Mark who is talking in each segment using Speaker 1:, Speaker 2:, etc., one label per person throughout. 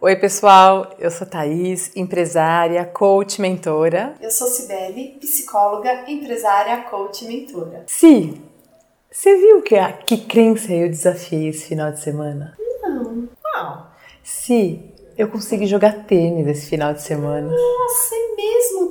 Speaker 1: Oi, pessoal. Eu sou Thaís, empresária, coach, mentora.
Speaker 2: Eu sou Cibele, psicóloga, empresária, coach, mentora.
Speaker 1: Si, você viu que, a, que crença eu desafiei esse final de semana?
Speaker 2: Não. Qual?
Speaker 1: Si, eu consegui jogar tênis esse final de semana.
Speaker 2: Nossa,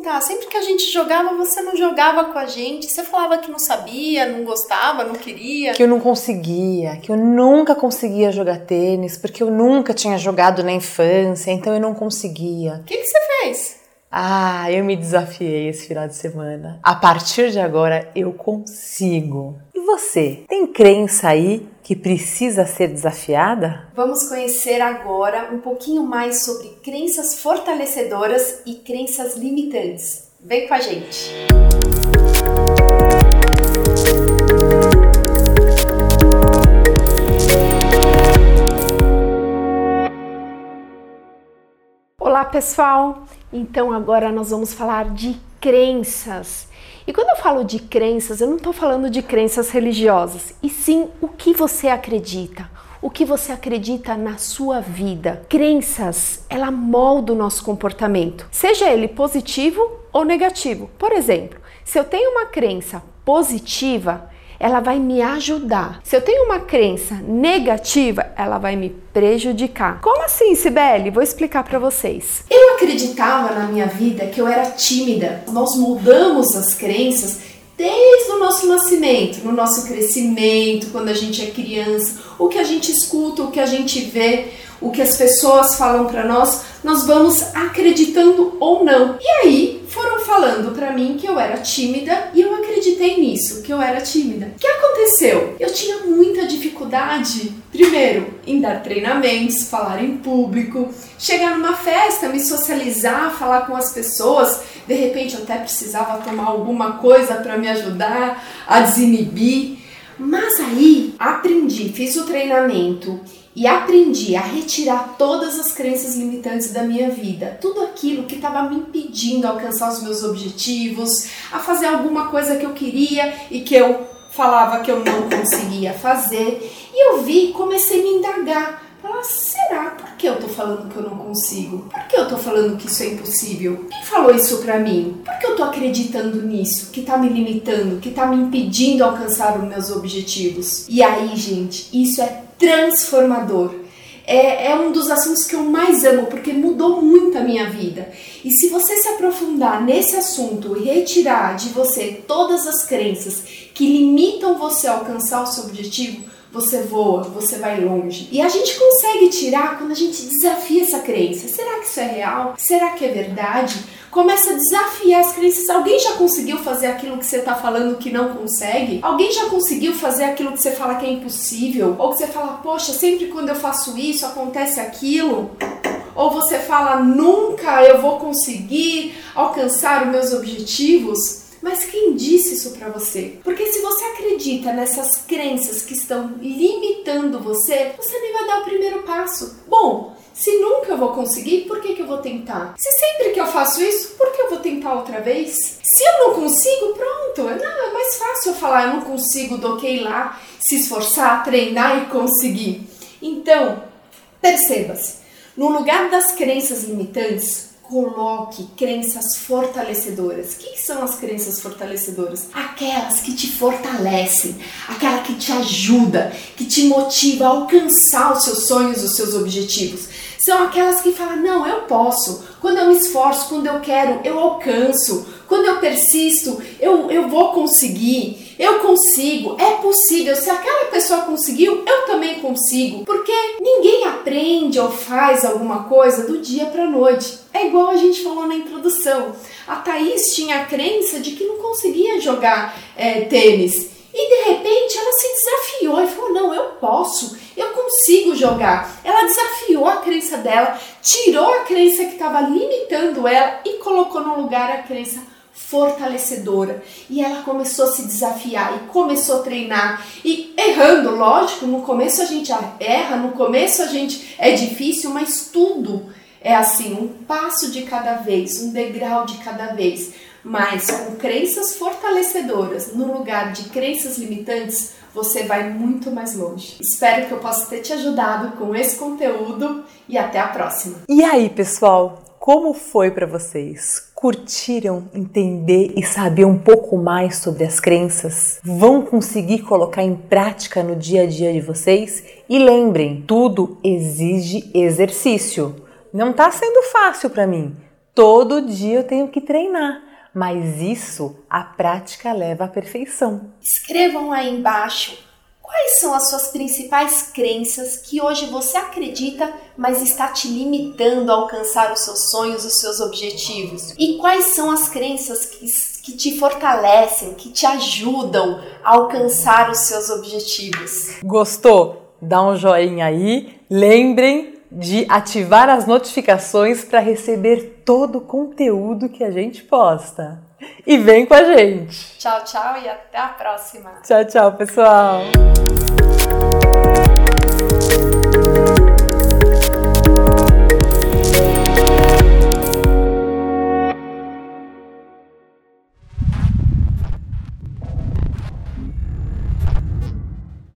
Speaker 2: tá? Sempre que a gente jogava, você não jogava com a gente. Você falava que não sabia, não gostava, não queria.
Speaker 1: Que eu não conseguia, que eu nunca conseguia jogar tênis, porque eu nunca tinha jogado na infância, então eu não conseguia.
Speaker 2: O que, que você fez?
Speaker 1: Ah, eu me desafiei esse final de semana. A partir de agora eu consigo. E você, tem crença aí que precisa ser desafiada?
Speaker 2: Vamos conhecer agora um pouquinho mais sobre crenças fortalecedoras e crenças limitantes. Vem com a gente! Olá pessoal! Então agora nós vamos falar de crenças. E quando eu falo de crenças, eu não estou falando de crenças religiosas, e sim o que você acredita, o que você acredita na sua vida. Crenças, ela molda o nosso comportamento, seja ele positivo ou negativo. Por exemplo, se eu tenho uma crença positiva, ela vai me ajudar. Se eu tenho uma crença negativa, ela vai me prejudicar. Como assim, Sibeli? Vou explicar para vocês. Eu acreditava na minha vida que eu era tímida. Nós mudamos as crenças desde o nosso nascimento, no nosso crescimento, quando a gente é criança, o que a gente escuta, o que a gente vê, o que as pessoas falam para nós, nós vamos acreditando ou não. E aí foram falando para mim que eu era tímida e eu acreditei nisso, que eu era tímida. O que aconteceu? Eu tinha muita dificuldade, primeiro, em dar treinamentos, falar em público, chegar numa festa, me socializar, falar com as pessoas. De repente, eu até precisava tomar alguma coisa para me ajudar a desinibir. Mas aí aprendi, fiz o treinamento e aprendi a retirar todas as crenças limitantes da minha vida, tudo aquilo que estava me impedindo alcançar os meus objetivos, a fazer alguma coisa que eu queria e que eu falava que eu não conseguia fazer. E eu vi, comecei a me indagar. Falar, será? Por que eu tô falando que eu não consigo? Por que eu tô falando que isso é impossível? Quem falou isso pra mim? Por que eu tô acreditando nisso? Que tá me limitando? Que tá me impedindo alcançar os meus objetivos? E aí, gente, isso é transformador. É, é, um dos assuntos que eu mais amo porque mudou muito a minha vida. E se você se aprofundar nesse assunto e retirar de você todas as crenças que limitam você a alcançar o seu objetivo, você voa, você vai longe. E a gente consegue tirar quando a gente desafia essa crença. Será que isso é real? Será que é verdade? Começa a desafiar as crenças. Alguém já conseguiu fazer aquilo que você está falando que não consegue? Alguém já conseguiu fazer aquilo que você fala que é impossível? Ou que você fala, poxa, sempre quando eu faço isso acontece aquilo? Ou você fala, nunca eu vou conseguir alcançar os meus objetivos? Mas quem disse isso para você? Porque se você acredita nessas crenças que estão limitando você, você nem vai dar o primeiro passo. Nunca eu vou conseguir, por que, que eu vou tentar? Se sempre que eu faço isso, por que eu vou tentar outra vez? Se eu não consigo, pronto. Não, é mais fácil eu falar eu não consigo do que ir lá, se esforçar, treinar e conseguir. Então, perceba-se, no lugar das crenças limitantes, coloque crenças fortalecedoras. O que são as crenças fortalecedoras? Aquelas que te fortalecem, aquela que te ajuda, que te motiva a alcançar os seus sonhos, os seus objetivos. São aquelas que falam: não, eu posso. Quando eu me esforço, quando eu quero, eu alcanço. Quando eu persisto, eu, eu vou conseguir. Eu consigo, é possível. Se aquela pessoa conseguiu, eu também consigo. Porque ninguém aprende ou faz alguma coisa do dia para noite. É igual a gente falou na introdução. A Thaís tinha a crença de que não conseguia jogar é, tênis. E de repente ela se desafiou e falou: Não, eu posso, eu consigo jogar. Ela desafiou a crença dela, tirou a crença que estava limitando ela e colocou no lugar a crença fortalecedora. E ela começou a se desafiar e começou a treinar. E errando, lógico, no começo a gente erra, no começo a gente é difícil, mas tudo é assim, um passo de cada vez, um degrau de cada vez. Mas com crenças fortalecedoras no lugar de crenças limitantes, você vai muito mais longe. Espero que eu possa ter te ajudado com esse conteúdo e até a próxima.
Speaker 1: E aí, pessoal, como foi para vocês? Curtiram entender e saber um pouco mais sobre as crenças? Vão conseguir colocar em prática no dia a dia de vocês? E lembrem, tudo exige exercício. Não está sendo fácil para mim. Todo dia eu tenho que treinar mas isso a prática leva à perfeição.
Speaker 2: Escrevam aí embaixo quais são as suas principais crenças que hoje você acredita, mas está te limitando a alcançar os seus sonhos, os seus objetivos. E quais são as crenças que, que te fortalecem, que te ajudam a alcançar os seus objetivos.
Speaker 1: Gostou? Dá um joinha aí. Lembrem de ativar as notificações para receber todo o conteúdo que a gente posta. E vem com a gente!
Speaker 2: Tchau, tchau e até a próxima!
Speaker 1: Tchau, tchau, pessoal!